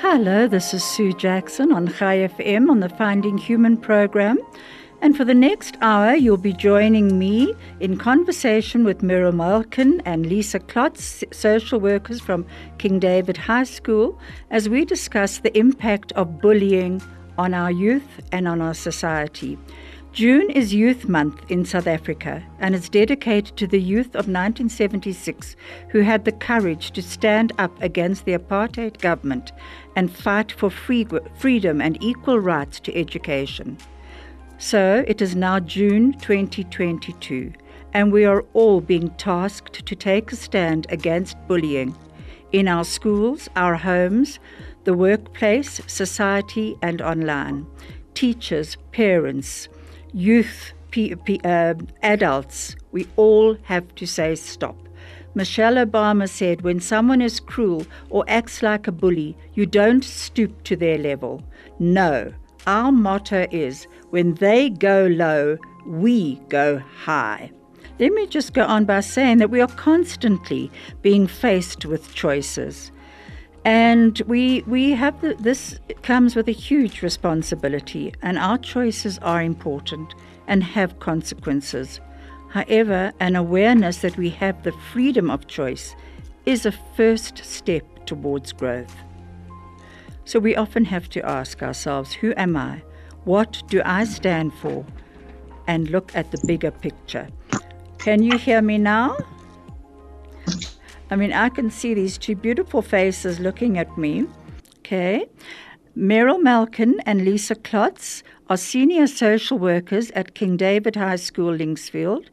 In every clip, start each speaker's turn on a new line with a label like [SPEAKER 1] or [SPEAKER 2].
[SPEAKER 1] Hello, this is Sue Jackson on High FM on the Finding Human program. And for the next hour, you'll be joining me in conversation with Meryl Malkin and Lisa Klotz, social workers from King David High School, as we discuss the impact of bullying on our youth and on our society. June is Youth Month in South Africa and is dedicated to the youth of 1976 who had the courage to stand up against the apartheid government and fight for free, freedom and equal rights to education. So it is now June 2022, and we are all being tasked to take a stand against bullying in our schools, our homes, the workplace, society, and online. Teachers, parents, youth, p- p- uh, adults, we all have to say stop. Michelle Obama said, when someone is cruel or acts like a bully, you don't stoop to their level. No, our motto is when they go low, we go high. Let me just go on by saying that we are constantly being faced with choices. And we, we have the, this comes with a huge responsibility, and our choices are important and have consequences. However, an awareness that we have the freedom of choice is a first step towards growth. So we often have to ask ourselves who am I? What do I stand for? And look at the bigger picture. Can you hear me now? I mean, I can see these two beautiful faces looking at me. Okay. Meryl Malkin and Lisa Klotz are senior social workers at King David High School, Linksfield,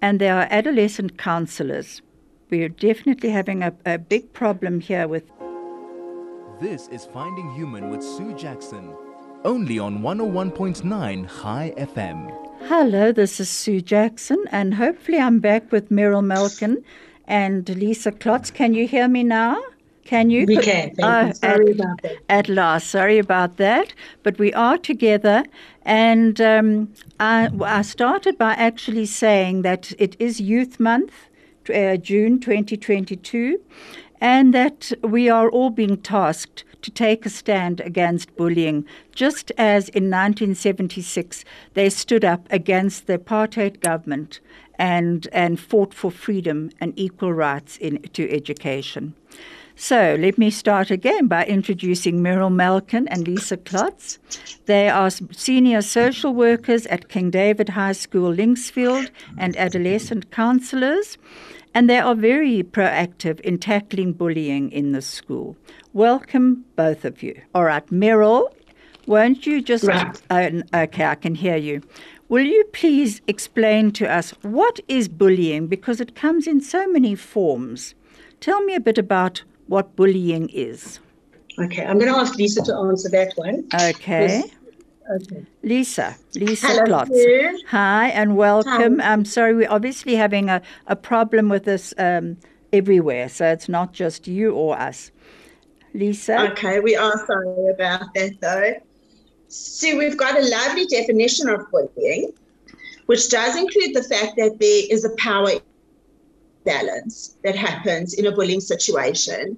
[SPEAKER 1] and they are adolescent counselors. We're definitely having a, a big problem here with.
[SPEAKER 2] This is Finding Human with Sue Jackson, only on 101.9 High FM.
[SPEAKER 1] Hello, this is Sue Jackson, and hopefully I'm back with Meryl Malkin and Lisa Klotz. Can you hear me now? Can you?
[SPEAKER 3] We can. Thank you. Sorry
[SPEAKER 1] at,
[SPEAKER 3] about that.
[SPEAKER 1] at last. Sorry about that. But we are together. And um, I, I started by actually saying that it is Youth Month, uh, June 2022, and that we are all being tasked to take a stand against bullying, just as in 1976 they stood up against the apartheid government and, and fought for freedom and equal rights in, to education. So let me start again by introducing Meryl Malkin and Lisa Klotz. They are senior social workers at King David High School, Linksfield, and adolescent counselors, and they are very proactive in tackling bullying in the school. Welcome, both of you. All right, Meryl, won't you just.
[SPEAKER 3] Right.
[SPEAKER 1] Uh, okay, I can hear you. Will you please explain to us what is bullying? Because it comes in so many forms. Tell me a bit about what bullying is.
[SPEAKER 3] Okay, I'm going to ask Lisa to answer that one.
[SPEAKER 1] Okay.
[SPEAKER 3] Yes. Okay.
[SPEAKER 1] Lisa, Lisa
[SPEAKER 3] Hello,
[SPEAKER 1] Klotz. Hi and welcome. I'm sorry, we're obviously having a, a problem with this um, everywhere, so it's not just you or us. Lisa?
[SPEAKER 4] Okay, we are sorry about that though. So we've got a lovely definition of bullying, which does include the fact that there is a power balance that happens in a bullying situation.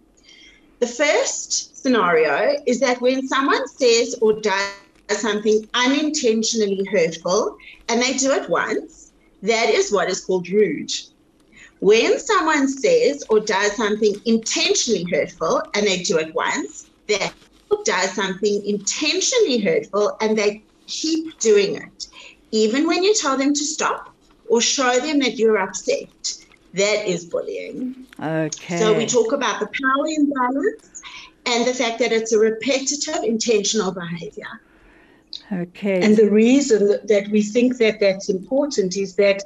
[SPEAKER 4] The first scenario is that when someone says or does something unintentionally hurtful and they do it once, that is what is called rude. When someone says or does something intentionally hurtful and they do it once, that does something intentionally hurtful and they keep doing it, even when you tell them to stop or show them that you're upset. That is bullying.
[SPEAKER 1] Okay.
[SPEAKER 4] So we talk about the power imbalance and the fact that it's a repetitive, intentional behavior.
[SPEAKER 1] Okay.
[SPEAKER 3] And the reason that- that we think that that's important is that,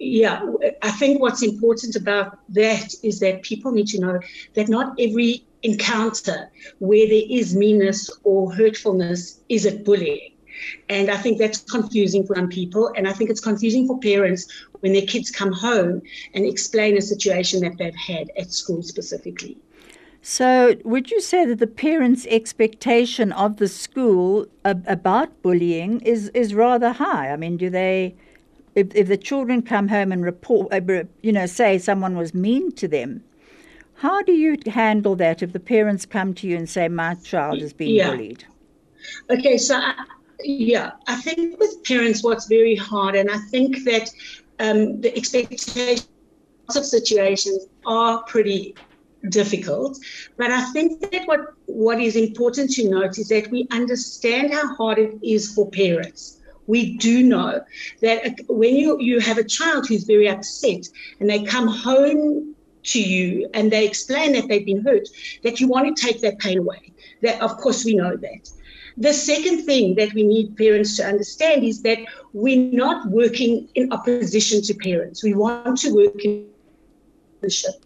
[SPEAKER 3] yeah, I think what's important about that is that people need to know that not every encounter where there is meanness or hurtfulness is it bullying? And I think that's confusing for some people. And I think it's confusing for parents when their kids come home and explain a situation that they've had at school specifically.
[SPEAKER 1] So, would you say that the parents' expectation of the school ab- about bullying is, is rather high? I mean, do they, if, if the children come home and report, uh, you know, say someone was mean to them, how do you handle that if the parents come to you and say, my child has been
[SPEAKER 3] Yeah.
[SPEAKER 1] bullied?
[SPEAKER 3] Okay, so I, yeah, I think with parents, what's very hard, and I think that um, the expectations of situations are pretty difficult. But I think that what what is important to note is that we understand how hard it is for parents. We do know that uh, when you, you have a child who's very upset and they come home to you and they explain that they've been hurt, that you want to take that pain away. That of course we know that. The second thing that we need parents to understand is that we're not working in opposition to parents. We want to work in partnership.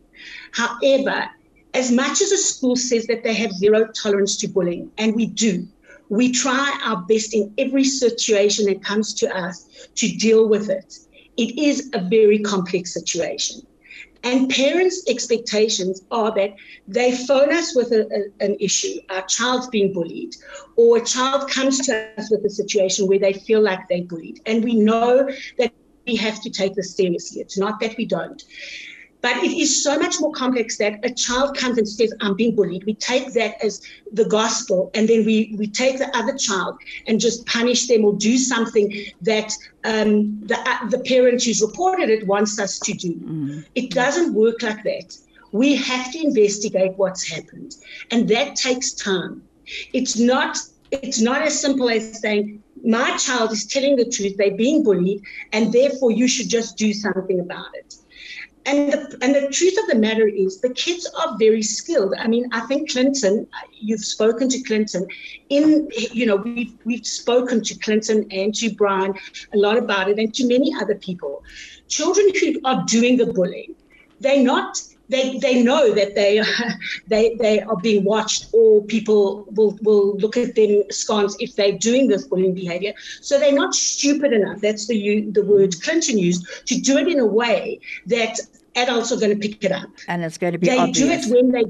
[SPEAKER 3] However, as much as a school says that they have zero tolerance to bullying, and we do, we try our best in every situation that comes to us to deal with it. It is a very complex situation. And parents' expectations are that they phone us with a, a- an issue, our child's being bullied, or a child comes to us with a situation where they feel like they're bullied. And we know that we have to take this seriously. It's not that we don't. But it is so much more complex that a child comes and says, I'm being bullied. We take that as the gospel, and then we, we take the other child and just punish them or do something that um, the, uh, the parent who's reported it wants us to do. It doesn't work like that. We have to investigate what's happened, and that takes time. It's not it's not as simple as saying my child is telling the truth, they're being bullied, and therefore you should just do something about it. And the, and the truth of the matter is, the kids are very skilled. I mean, I think Clinton, you've spoken to Clinton. In you know, we've we've spoken to Clinton and to Brian a lot about it, and to many other people. Children who are doing the bullying, they're not. They, they know that they they they are being watched, or people will will look at them askance if they're doing this bullying behavior. So they're not stupid enough. That's the the word Clinton used to do it in a way that adults are going to pick it up.
[SPEAKER 1] And it's going to be
[SPEAKER 3] They
[SPEAKER 1] obvious.
[SPEAKER 3] do it when they.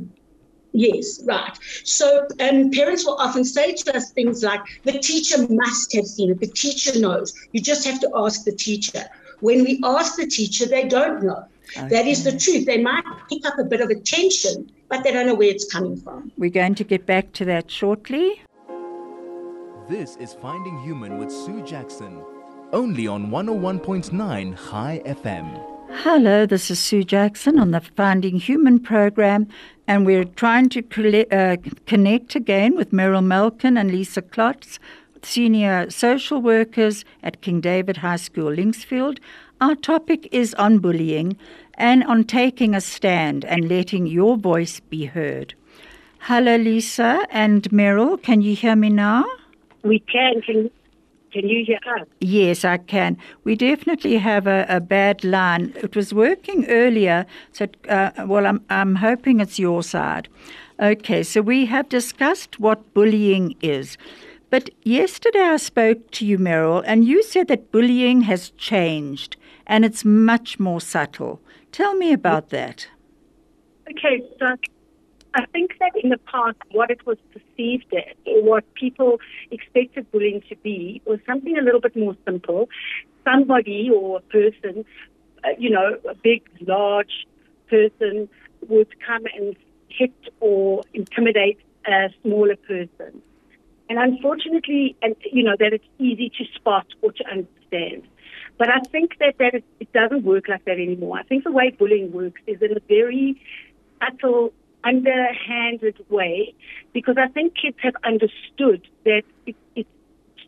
[SPEAKER 3] Yes, right. So um, parents will often say to us things like, the teacher must have seen it, the teacher knows. You just have to ask the teacher. When we ask the teacher, they don't know. That is the truth. They might pick up a bit of attention, but they don't know where it's coming from.
[SPEAKER 1] We're going to get back to that shortly.
[SPEAKER 2] This is Finding Human with Sue Jackson, only on 101.9 High FM.
[SPEAKER 1] Hello, this is Sue Jackson on the Finding Human program, and we're trying to uh, connect again with Meryl Malkin and Lisa Klotz, senior social workers at King David High School, Linksfield. Our topic is on bullying and on taking a stand and letting your voice be heard. Hello, Lisa and Meryl. Can you hear me now?
[SPEAKER 5] We can. Can can you hear us?
[SPEAKER 1] Yes, I can. We definitely have a, a bad line. It was working earlier, so uh, well, I'm I'm hoping it's your side. Okay, so we have discussed what bullying is. But yesterday I spoke to you, Meryl, and you said that bullying has changed and it's much more subtle. Tell me about that.
[SPEAKER 5] Okay, so I think that in the past, what it was perceived as, or what people expected bullying to be, was something a little bit more simple. Somebody or a person, uh, you know, a big, large person would come and hit or intimidate a smaller person. And unfortunately, and you know, that it's easy to spot or to understand. But I think that, that it, it doesn't work like that anymore. I think the way bullying works is in a very subtle, underhanded way, because I think kids have understood that it, it's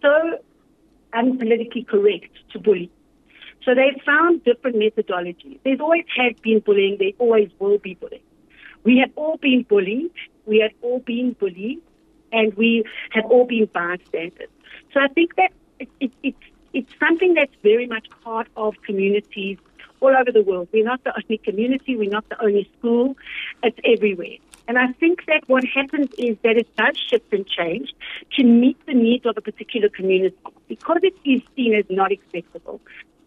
[SPEAKER 5] so unpolitically correct to bully. So they've found different methodologies. There's always had been bullying, there always will be bullying. We have all been bullied, we have all been bullied, and we have all been bystanders. So I think that it, it, it's it's something that's very much part of communities all over the world. We're not the only community, we're not the only school, it's everywhere. And I think that what happens is that it does shift and change to meet the needs of a particular community because it is seen as not acceptable.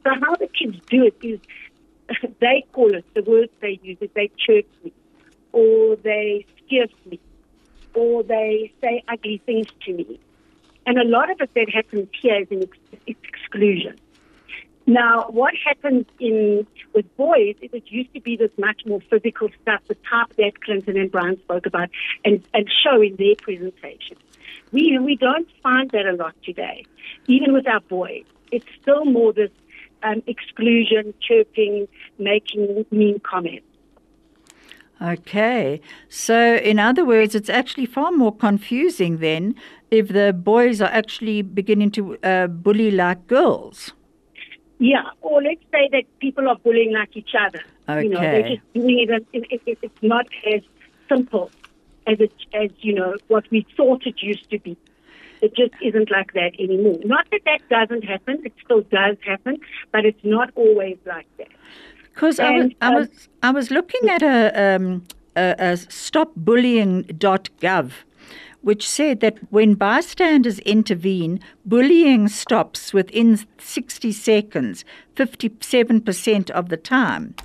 [SPEAKER 5] So how the kids do it is they call it, the words they use is they chirp me, or they scare me, or they say ugly things to me. And a lot of it that happens here is ex- exclusion. Now, what happens in with boys is it used to be this much more physical stuff, the type that Clinton and Brown spoke about and, and show in their presentation. We, we don't find that a lot today, even with our boys. It's still more this um, exclusion, chirping, making mean comments.
[SPEAKER 1] Okay. So, in other words, it's actually far more confusing then if the boys are actually beginning to uh, bully like girls.
[SPEAKER 5] Yeah, or let's say that people are bullying like each other.
[SPEAKER 1] Okay.
[SPEAKER 5] You know, they're just doing it, it, it, it. It's not as simple as it, as you know what we thought it used to be. It just isn't like that anymore. Not that that doesn't happen; it still does happen, but it's not always like that.
[SPEAKER 1] Because I was, I was I was looking at a, um, a, a stopbullying.gov which said that when bystanders intervene, bullying stops within 60 seconds, 57% of the time.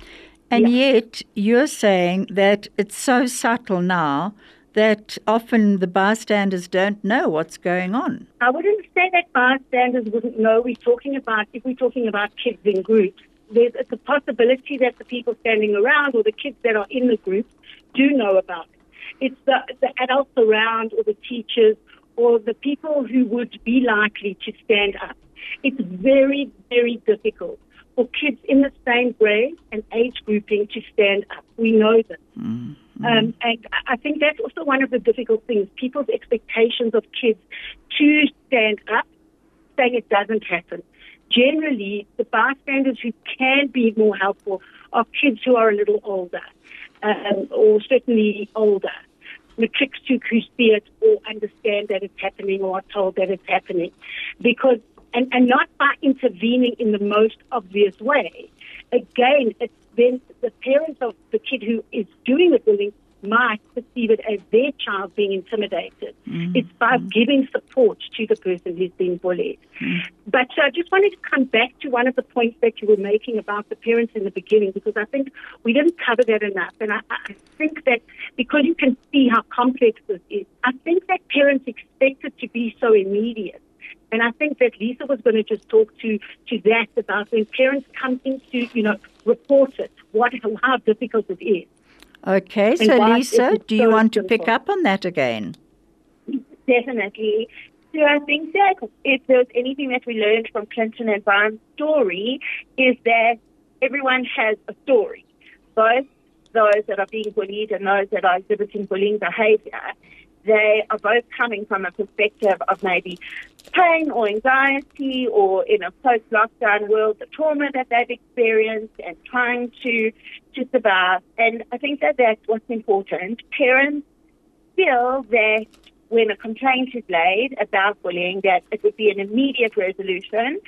[SPEAKER 1] And yeah. yet you're saying that it's so subtle now that often the bystanders don't know what's going on.
[SPEAKER 5] I wouldn't say that bystanders wouldn't know. We're talking about, if we're talking about kids in groups, there's a possibility that the people standing around or the kids that are in the group do know about it. It's the, the adults around or the teachers or the people who would be likely to stand up. It's very, very difficult for kids in the same grade and age grouping to stand up. We know this. Mm-hmm. Um, and I think that's also one of the difficult things. People's expectations of kids to stand up, saying it doesn't happen. Generally, the bystanders who can be more helpful are kids who are a little older, um, or certainly older matrics who see it or understand that it's happening or are told that it's happening. Because, and, and not by intervening in the most obvious way. Again, it's then the parents of the kid who is doing the bullying might perceive it as their child being intimidated. Mm-hmm. It's by giving support to the person who's being bullied. Mm-hmm. But uh, I just wanted to come back to one of the points that you were making about the parents in the beginning, because I think we didn't cover that enough. And I, I think that because you can see how complex this is, I think that parents expect it to be so immediate. And I think that Lisa was going to just talk to, to that about when parents come into, you know, report it, what, how difficult it is.
[SPEAKER 1] Okay, so Lisa, do you so want to pick up on that again?
[SPEAKER 6] Definitely. So I think that if there's anything that we learned from Clinton and Brown's story is that everyone has a story, both those that are being bullied and those that are exhibiting bullying behavior. They are both coming from a perspective of maybe pain or anxiety or in a post-lockdown world, the trauma that they've experienced and trying to to survive. And I think that that's what's important. Parents feel that when a complaint is laid about bullying, that it would be an immediate resolution,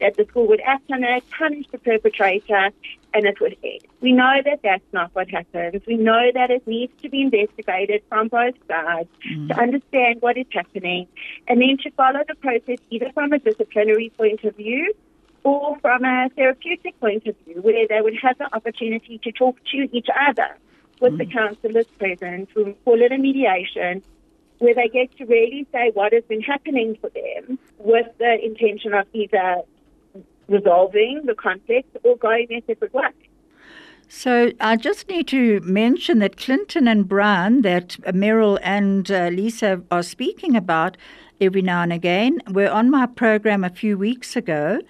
[SPEAKER 6] that the school would act on it, punish the perpetrator, and it would end. We know that that's not what happens. We know that it needs to be investigated from both sides mm. to understand what is happening, and then to follow the process either from a disciplinary point of view or from a therapeutic point of view, where they would have the opportunity to talk to each other with mm. the counsellors present. We call it a mediation, where they get to really say what has been happening for them with the intention of either resolving the conflict or going their separate ways.
[SPEAKER 1] So I just need to mention that Clinton and Brown, that Meryl and uh, Lisa are speaking about every now and again, were on my program a few weeks ago,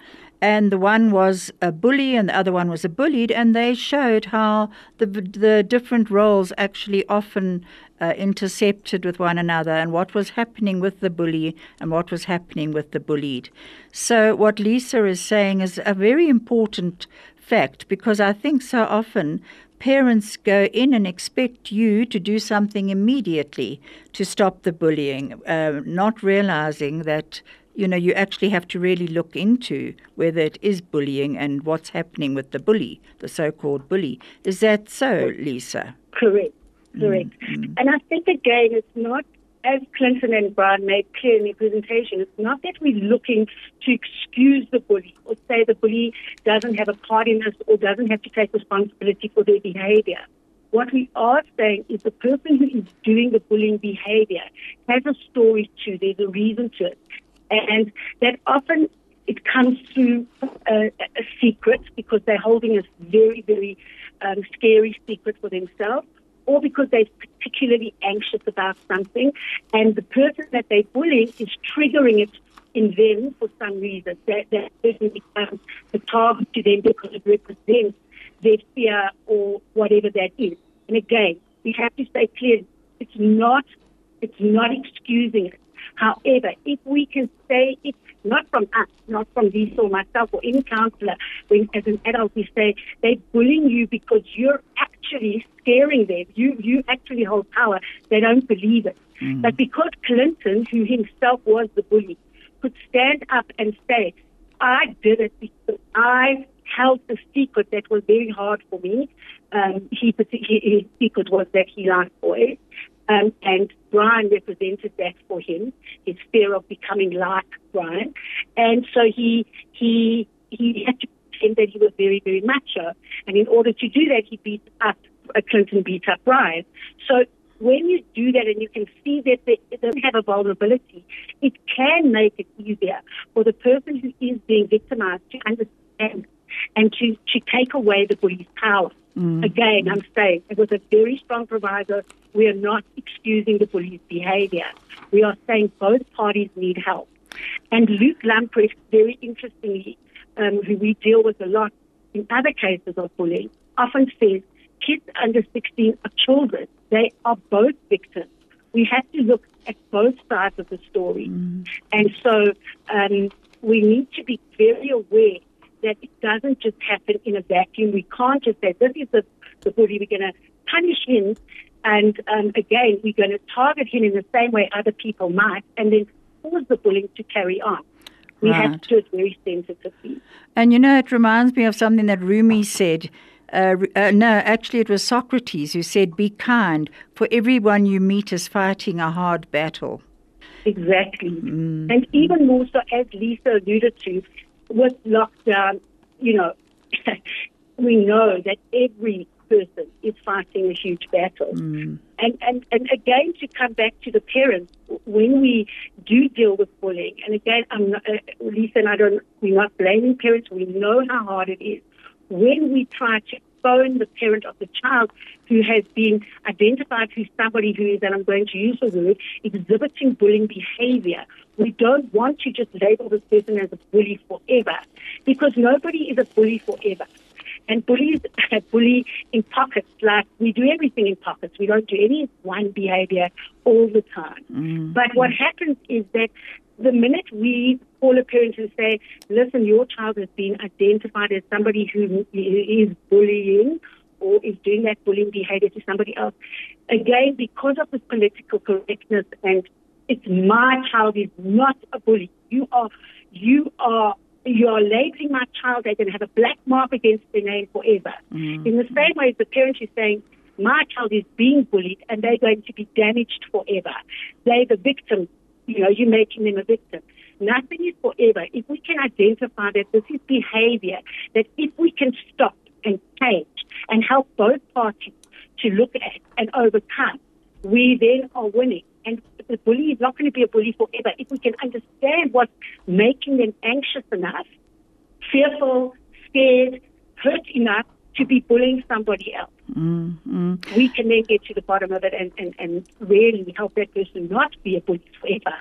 [SPEAKER 1] and the one was a bully and the other one was a bullied, and they showed how the the different roles actually often uh, intercepted with one another and what was happening with the bully and what was happening with the bullied. So what Lisa is saying is a very important fact because I think so often parents go in and expect you to do something immediately to stop the bullying, uh, not realizing that you know, you actually have to really look into whether it is bullying and what's happening with the bully, the so called bully. Is that so, Lisa?
[SPEAKER 5] Correct. correct. Mm-hmm. And I think again, it's not as Clinton and Brian made clear in their presentation, it's not that we're looking to excuse the bully or say the bully doesn't have a part in this or doesn't have to take responsibility for their behavior. What we are saying is the person who is doing the bullying behavior has a story to, there's a reason to it. And that often it comes through a, a secret because they're holding a very, very um, scary secret for themselves or because they're particularly anxious about something, and the person that they're bullying is triggering it in them for some reason. That, that person becomes the target to them because it represents their fear or whatever that is. And again, we have to stay clear. It's not, it's not excusing it. However, if we can say, if not from us, not from Lisa or myself or any counselor, when as an adult we say they're bullying you because you're actually scaring them. You you actually hold power. They don't believe it. Mm. But because Clinton, who himself was the bully, could stand up and say, I did it because I held a secret that was very hard for me. Um, he, his secret was that he liked boys. Um, and Brian represented that for him, his fear of becoming like Brian. And so he, he, he had to pretend that he was very, very macho. And in order to do that, he beat up, uh, Clinton beat up Brian. So when you do that and you can see that they don't have a vulnerability, it can make it easier for the person who is being victimized to understand and to, to take away the bully's power. Mm. Again, I'm saying it was a very strong proviso. We are not excusing the bully's behavior. We are saying both parties need help. And Luke Lamprecht, very interestingly, um, who we deal with a lot in other cases of bullying, often says kids under 16 are children. They are both victims. We have to look at both sides of the story. Mm. And so um, we need to be very aware that it doesn't just happen in a vacuum. We can't just say, this is the, the bully, we're going to punish him. And um, again, we're going to target him in the same way other people might, and then cause the bullying to carry on. We right. have to do it very sensitively.
[SPEAKER 1] And you know, it reminds me of something that Rumi said. Uh, uh, no, actually, it was Socrates who said, Be kind, for everyone you meet is fighting a hard battle.
[SPEAKER 5] Exactly. Mm. And even more so, as Lisa alluded to, with lockdown, you know, we know that every person is fighting a huge battle. Mm. And, and, and again, to come back to the parents, when we do deal with bullying, and again, I'm not, uh, Lisa and I don't, we're not blaming parents, we know how hard it is. When we try to phone the parent of the child who has been identified who's somebody who is, and I'm going to use the word, exhibiting bullying behavior. We don't want to just label this person as a bully forever because nobody is a bully forever. And bullies bully in pockets, like we do everything in pockets. We don't do any one behavior all the time. Mm-hmm. But what happens is that the minute we call a parent and say, listen, your child has been identified as somebody who is bullying or is doing that bullying behavior to somebody else, again, because of this political correctness and it's my child is not a bully. You are, you are, you are labeling my child. They're going to have a black mark against their name forever. Mm-hmm. In the same way, as the parent is saying, my child is being bullied and they're going to be damaged forever. They're the victim you know, you're making them a victim. Nothing is forever. If we can identify that this is behavior, that if we can stop and change and help both parties to look at and overcome, we then are winning. And the bully is not going to be a bully forever. If we can understand what's making them anxious enough, fearful, scared, hurt enough to be bullying somebody else. Mm-hmm. We can then get to the bottom of it and, and, and really help that person not be a bully forever.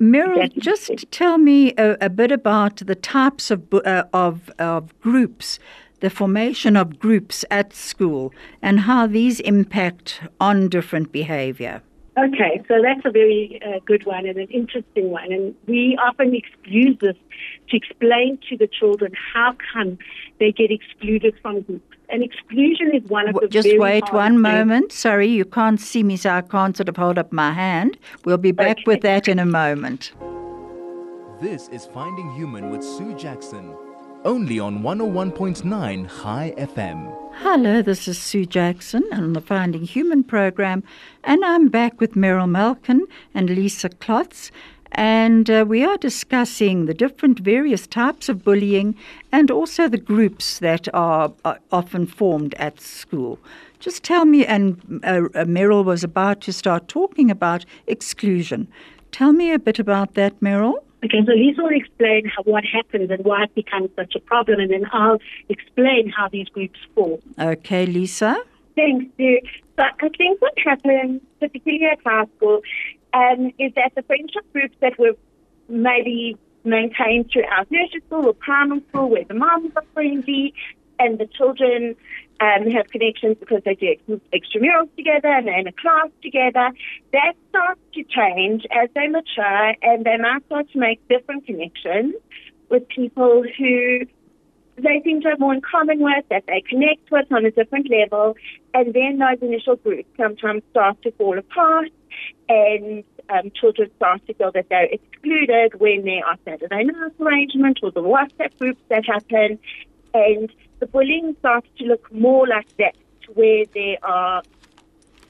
[SPEAKER 1] Meryl, just tell me a, a, bit about the types of, uh, of, of groups, the formation of groups at school, and how these impact on different behavior.
[SPEAKER 5] Okay, so that's a very uh, good one and an interesting one. And we often use this to explain to the children how come they get excluded from groups. And exclusion is one of the
[SPEAKER 1] Just wait one moment. Sorry, you can't see me, so I can't sort of hold up my hand. We'll be back okay. with that in a moment.
[SPEAKER 2] This is Finding Human with Sue Jackson. Only on 101.9 High FM.
[SPEAKER 1] Hello, this is Sue Jackson on the Finding Human program, and I'm back with Meryl Malkin and Lisa Klotz. And uh, we are discussing the different various types of bullying and also the groups that are, are often formed at school. Just tell me, and uh, uh Meryl was about to start talking about exclusion. Tell me a bit about that, Meryl.
[SPEAKER 5] Okay, so Lisa will explain how, what happens and why it becomes such a problem, and then I'll explain how these groups form.
[SPEAKER 1] Okay, Lisa.
[SPEAKER 6] Thanks, Sue. So I think what happens, particularly at high school, um, is that the friendship groups that were maybe maintained throughout nursery school or primary school, where the moms are friendly and the children um, have connections because they do extramurals together and they're in a class together. That starts to change as they mature and they might start to make different connections with people who they seem to have more in common with, that they connect with on a different level. And then those initial groups sometimes start to fall apart and um, children start to feel that they're excluded when there are Saturday night arrangements or the WhatsApp groups that happen. And the bullying starts to look more like that, where there are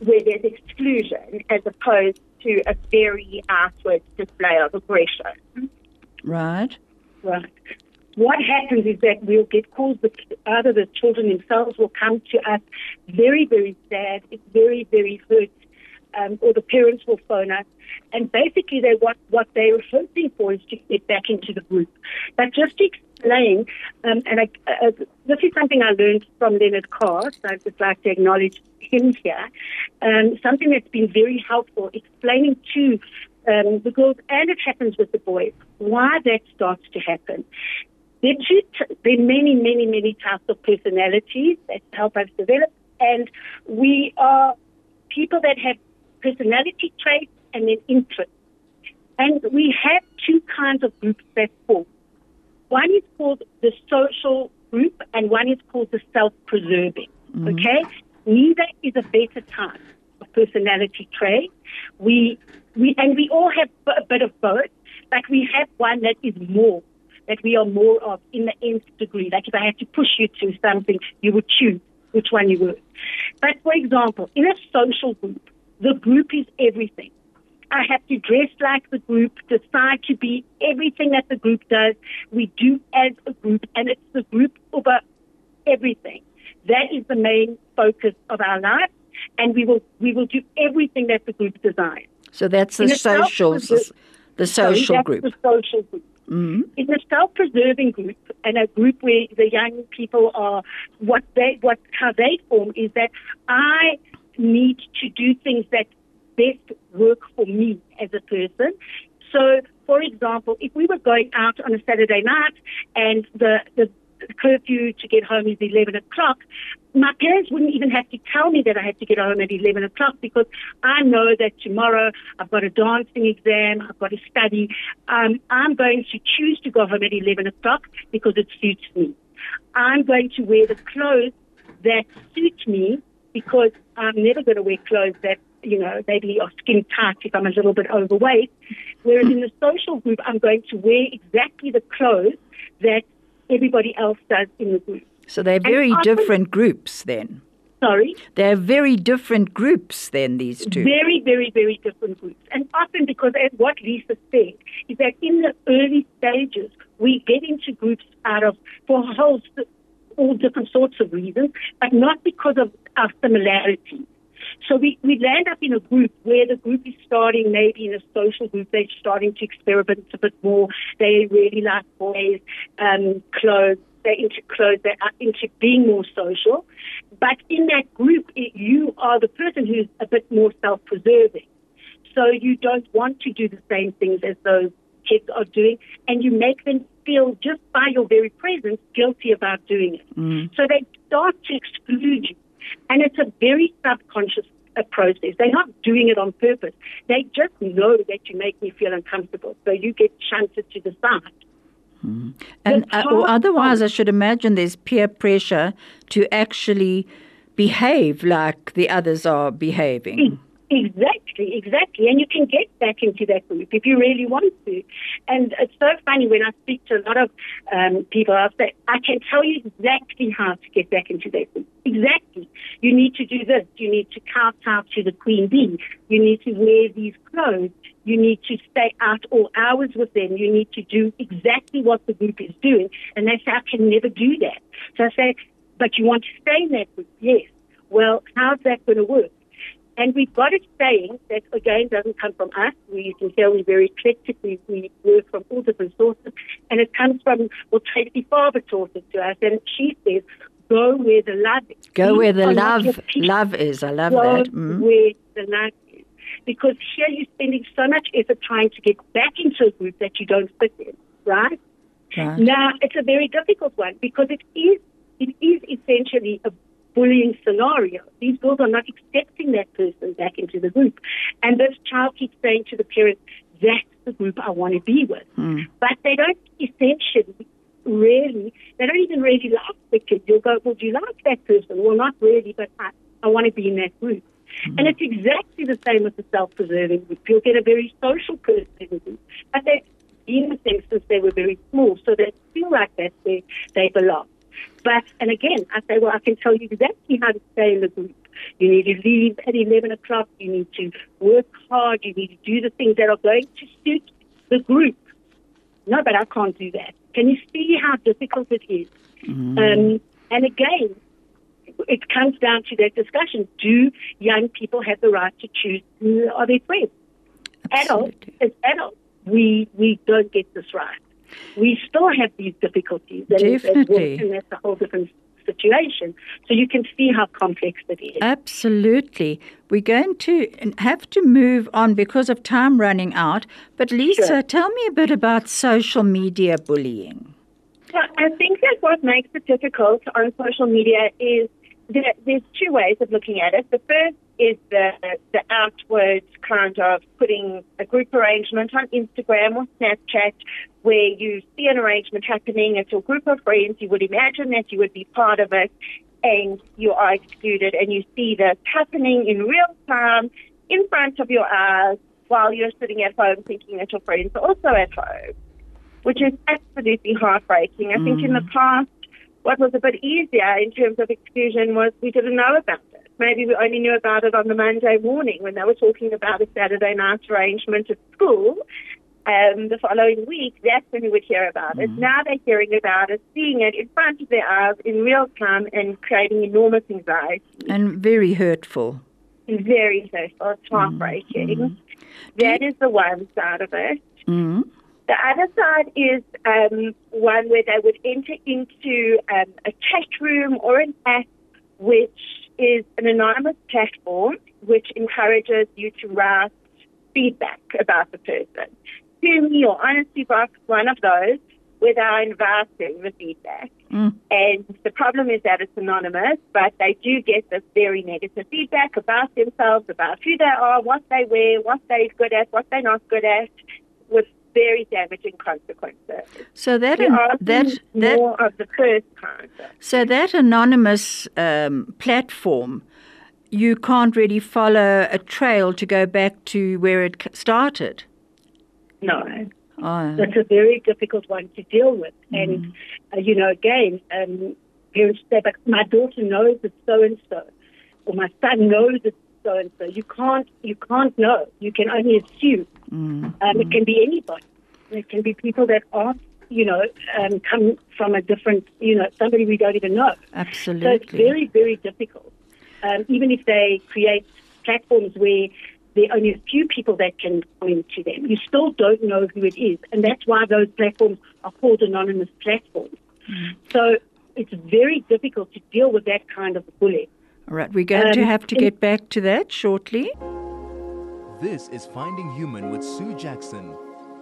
[SPEAKER 6] where there's exclusion as opposed to a very outward display of aggression.
[SPEAKER 1] Right.
[SPEAKER 5] Right. What happens is that we'll get calls, but either the children themselves will come to us very, very sad, it's very, very hurt, um, or the parents will phone us. And basically, they what what they're hoping for is to get back into the group. But just to explain, um, and I, uh, this is something I learned from Leonard Carr, so I'd just like to acknowledge him here. Um, something that's been very helpful, explaining to um, the girls, and it happens with the boys, why that starts to happen. There are, t- there are many, many, many types of personalities that help us develop, and we are people that have personality traits and then interests. And we have two kinds of groups that form. One is called the social group, and one is called the self-preserving. Mm-hmm. Okay, neither is a better type of personality trait. We we and we all have a bit of both, but we have one that is more that we are more of in the nth degree. Like if I had to push you to something, you would choose which one you would. But for example, in a social group, the group is everything. I have to dress like the group, decide to be everything that the group does. We do as a group, and it's the group over everything. That is the main focus of our life, and we will we will do everything that the group desires.
[SPEAKER 1] So that's the social, the social
[SPEAKER 5] sorry,
[SPEAKER 1] group.
[SPEAKER 5] The social group.
[SPEAKER 1] Mm-hmm.
[SPEAKER 5] It's a self-preserving group, and a group where the young people are what they what how they form is that I need to do things that best work for me as a person. So, for example, if we were going out on a Saturday night and the, the curfew to get home is 11 o'clock, my parents wouldn't even have to tell me that I had to get home at 11 o'clock because I know that tomorrow I've got a dancing exam, I've got to study. Um, I'm going to choose to go home at 11 o'clock because it suits me. I'm going to wear the clothes that suit me because I'm never going to wear clothes that you know, maybe are skin tight if I'm a little bit overweight. Whereas in the social group, I'm going to wear exactly the clothes that everybody else does in the group.
[SPEAKER 1] So they're very different groups then.
[SPEAKER 5] Sorry?
[SPEAKER 1] They're very different groups then, these two.
[SPEAKER 5] Very, very, very different groups. And often because, as what Lisa said, is that in the early stages, we get into groups out of, for whole, all different sorts of reasons, but not because of our similarities. So we, we land up in a group where the group is starting maybe in a social group. They're starting to experiment a bit more. They really like boys, um, clothes. They're into clothes. They're into being more social. But in that group, it, you are the person who's a bit more self-preserving. So you don't want to do the same things as those kids are doing, and you make them feel just by your very presence guilty about doing it.
[SPEAKER 1] Mm.
[SPEAKER 5] So they start to exclude you. And it's a very subconscious uh, process. They're not doing it on purpose. They just know that you make me feel uncomfortable. So you get shunted to the side.
[SPEAKER 1] Mm. And uh, or otherwise, I should imagine there's peer pressure to actually behave like the others are behaving.
[SPEAKER 5] Exactly, exactly. And you can get back into that group if you really want to. And it's so funny when I speak to a lot of um, people, I'll say, I can tell you exactly how to get back into that group. Exactly. You need to do this. You need to kowtow to the queen bee. You need to wear these clothes. You need to stay out all hours with them. You need to do exactly what the group is doing. And they say, I can never do that. So I say, but you want to stay in that group? Yes. Well, how's that going to work? And we've got a saying that again doesn't come from us. We can tell we're very eclectic. We, we work from all different sources. And it comes from, well, Tracy Farber taught it to us. And she says, go where the love is.
[SPEAKER 1] Go where the love love is. I love
[SPEAKER 5] Go
[SPEAKER 1] that. Mm.
[SPEAKER 5] where the love is. Because here you're spending so much effort trying to get back into a group that you don't fit in, right?
[SPEAKER 1] Right.
[SPEAKER 5] Now, it's a very difficult one because it is, it is essentially a bullying scenario. These girls are not accepting that person back into the group. And this child keeps saying to the parents, that's the group I want to be with. Hmm. But they don't essentially really, they don't even really like the kid. You'll go, well, do you like that person? Well, not really, but I, I want to be in that group. Hmm. And it's exactly the same with the self-preserving group. You'll get a very social person in the group, but they've been with them since they were very small, so they feel like that's where they belong. But, and again, I say, well, I can tell you exactly how to stay in the group. You need to leave at 11 o'clock. You need to work hard. You need to do the things that are going to suit the group. No, but I can't do that. Can you see how difficult it is? Um, and again, it comes down to that discussion. Do young people have the right to choose who are their friends? Adults,
[SPEAKER 1] Absolutely.
[SPEAKER 5] as adults, we, we don't get this right. We still have these difficulties. And,
[SPEAKER 1] Definitely.
[SPEAKER 5] And that's a whole different situation. So you can see how complex it is.
[SPEAKER 1] Absolutely. We're going to have to move on because of time running out. But Lisa,
[SPEAKER 5] Sure.
[SPEAKER 1] tell me a bit about social media bullying.
[SPEAKER 6] So I think that what makes it difficult on social media is that there's two ways of looking at it. The first is the the outward kind of putting a group arrangement on Instagram or Snapchat where you see an arrangement happening, it's your group of friends, you would imagine that you would be part of it and you are excluded and you see this happening in real time in front of your eyes while you're sitting at home thinking that your friends are also at home which is absolutely heartbreaking. I think in the mm. past, what was a bit easier in terms of exclusion was we didn't know about it. Maybe we only knew about it on the Monday morning when they were talking about a Saturday night arrangement at school. Um, the following week, that's when we would hear about it. Now they're hearing about it, seeing it in front of their eyes in real time and creating enormous anxiety.
[SPEAKER 1] And very hurtful.
[SPEAKER 6] Very hurtful. It's heartbreaking. That is the one side of it.
[SPEAKER 1] Mm.
[SPEAKER 6] The other side is um, one where they would enter into um, a chat room or an app, which is an anonymous platform which encourages you to write feedback about the person. To me or honesty box, one of those, where they're inviting the feedback.
[SPEAKER 1] Mm.
[SPEAKER 6] And the problem is that it's anonymous, but they do get this very negative feedback about themselves, about who they are, what they wear, what they're good at, what they're not good at, with very damaging consequences.
[SPEAKER 1] So that
[SPEAKER 6] are
[SPEAKER 1] that that
[SPEAKER 6] more of the first kind.
[SPEAKER 1] so that anonymous um, platform, you can't really follow a trail to go back to where it started.
[SPEAKER 5] No.
[SPEAKER 1] Oh,
[SPEAKER 5] That's a very difficult one to deal with. And, uh, you know, again, um, parents say, but my daughter knows it's so and so, or my son knows it's so and so. You can't, you can't know. You can only assume. Um, it can be anybody. It can be people that aren't, you know, um, come from a different, you know, somebody we don't even know. Absolutely. So it's very, very difficult. Um, even if they create platforms where there are only a few people that can come into them, you still don't know who it is. And that's why those platforms are called anonymous platforms. So it's very difficult to deal with that kind of bullying.
[SPEAKER 1] All right, we're going to
[SPEAKER 5] Um,
[SPEAKER 1] have to get back to that shortly.
[SPEAKER 2] This is Finding Human with Sue Jackson,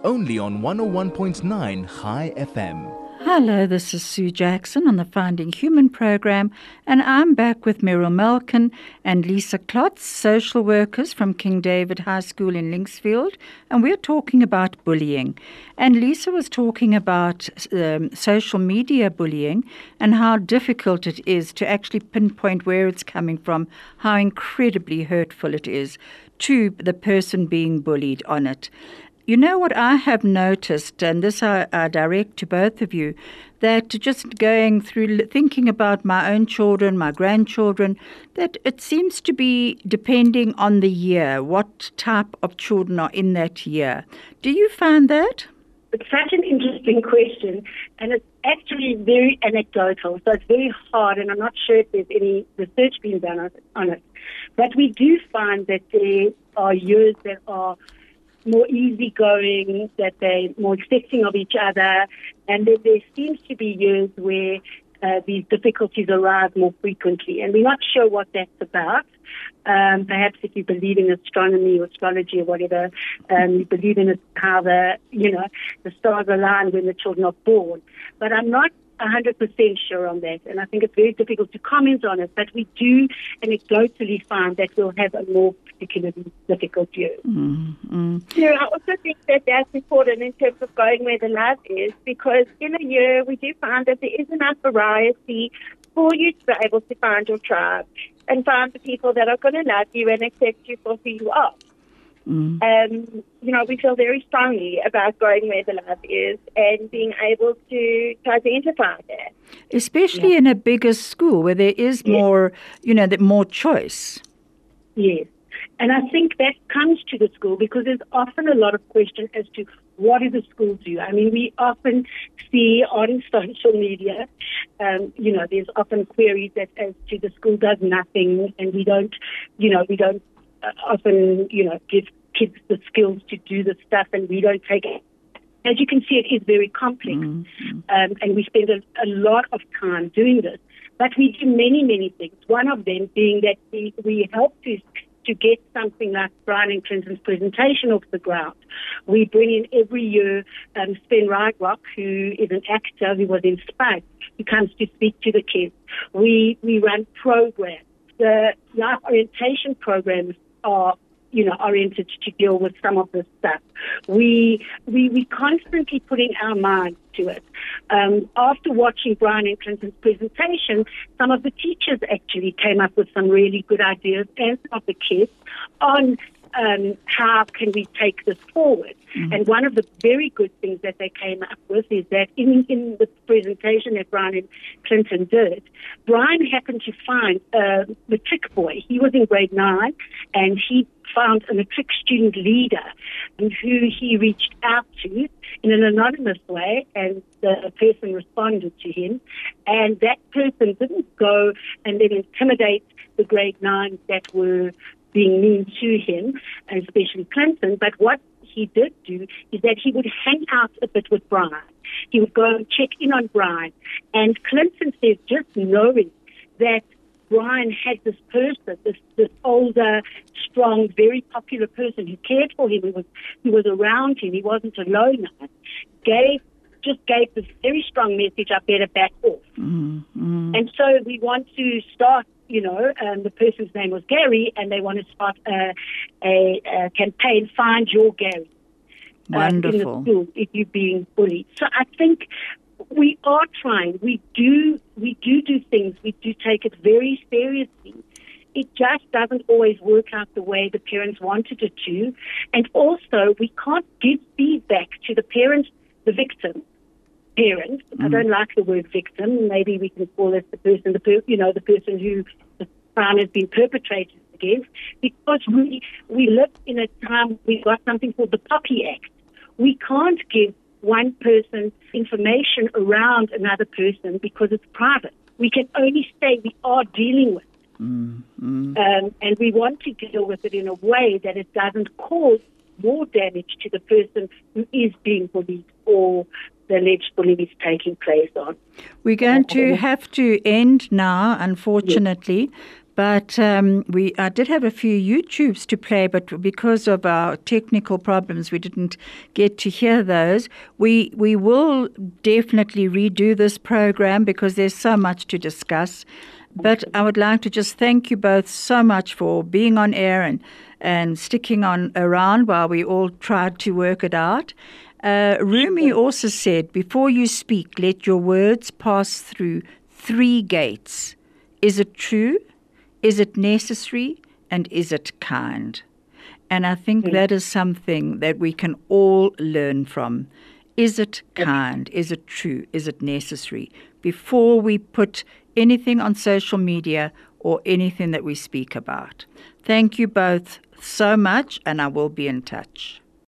[SPEAKER 2] only on 101.9 High FM.
[SPEAKER 1] Hello, this is Sue Jackson on the Finding Human program, and I'm back with Meryl Malkin and Lisa Klotz, social workers from King David High School in Linksfield, and we're talking about bullying. And Lisa was talking about um, social media bullying and how difficult it is to actually pinpoint where it's coming from, how incredibly hurtful it is to the person being bullied on it. You know what I have noticed, and this I, I, direct to both of you, that just going through thinking about my own children, my grandchildren, that it seems to be depending on the year, what type of children are in that year. Do you find that?
[SPEAKER 5] It's such an interesting question, and it's actually very anecdotal, so it's very hard, and I'm not sure if there's any research being done on it. But we do find that there are years that are more easygoing, that they're more accepting of each other, and that there seems to be years where uh, these difficulties arise more frequently. And we're not sure what that's about. Um, perhaps if you believe in astronomy or astrology or whatever, um, you believe in how the you know the stars align when the children are born. But I'm not 100% sure on that, and I think it's very difficult to comment on it. But we do anecdotally find that we'll have a more particularly difficult year.
[SPEAKER 1] Mm-hmm.
[SPEAKER 6] Yeah, I also think that that's important in terms of going where the love is, because in a year we do find that there is enough variety for you to be able to find your tribe and find the people that are going to love you and accept you for who you are.
[SPEAKER 1] Mm.
[SPEAKER 6] Um, you know, we feel very strongly about going where the love is and being able to, to identify that.
[SPEAKER 1] Especially yeah. in a bigger school where there is yes. more, you know, more choice.
[SPEAKER 5] Yes. And I think that comes to the school because there's often a lot of question as to what do the school do? I mean, we often see on social media, um, you know, there's often queries that as to the school does nothing and we don't, you know, we don't often, you know, give kids the skills to do the stuff and we don't take it. As you can see, it is very complex,
[SPEAKER 1] mm-hmm.
[SPEAKER 5] um, and we spend a, a lot of time doing this. But we do many, many things. One of them being that we, we help to to get something like Brian and Clinton's presentation off the ground. We bring in every year um, Sven who is an actor who was in Spike, who comes to speak to the kids. We we run programs. The life orientation programs are you know, oriented to deal with some of this stuff. We we we constantly putting our minds to it. Um, after watching Brian and Clinton's presentation, some of the teachers actually came up with some really good ideas, and some of the kids on um, how can we take this forward? Mm-hmm. And one of the very good things that they came up with is that in, in the presentation that Brian and Clinton did, Brian happened to find uh, the trick boy. He was in grade nine, and he found a matric student leader who he reached out to in an anonymous way, and the person responded to him. And that person didn't go and then intimidate the grade nines that were being mean to him, and especially Clinton. But what he did do is that he would hang out a bit with Brian. He would go and check in on Brian. And Clinton says just knowing that Brian had this person, this, this older, strong, very popular person who cared for him, who was, who was around him, he wasn't alone, gave just gave this very strong message, I better back off.
[SPEAKER 1] Mm-hmm.
[SPEAKER 5] And so we want to start you know, um, the person's name was Gary, and they want to start a, a, a campaign, Find Your Gary.
[SPEAKER 1] Wonderful.
[SPEAKER 5] Uh, in the school if you're being bullied. So I think we are trying. We do we do do things. We do take it very seriously. It just doesn't always work out the way the parents wanted it to, and also we can't give feedback to the parents, the victim parent. Mm. I don't like the word victim. Maybe we can call it the person, the per, you know, the person who the crime has been perpetrated against, because we we live in a time we've got something called the POPI Act. We can't give one person information around another person because it's private. We can only say we are dealing with.
[SPEAKER 1] Mm, mm.
[SPEAKER 5] Um, and we want to deal with it in a way that it doesn't cause more damage to the person who is being bullied or the alleged bullying is taking place on.
[SPEAKER 1] We're going to have to end now, unfortunately. Yes. But um, we I did have a few YouTubes to play, but because of our technical problems, we didn't get to hear those. We we will definitely redo this program because there's so much to discuss. But I would like to just thank you both so much for being on air and and sticking on around while we all tried to work it out. Uh, Rumi also said, before you speak, let your words pass through three gates. Is it true? Is it necessary? And is it kind? And I think that is something that we can all learn from. Is it kind? Is it true? Is it necessary? Before we put anything on social media or anything that we speak about. Thank you both so much, and I will be in touch.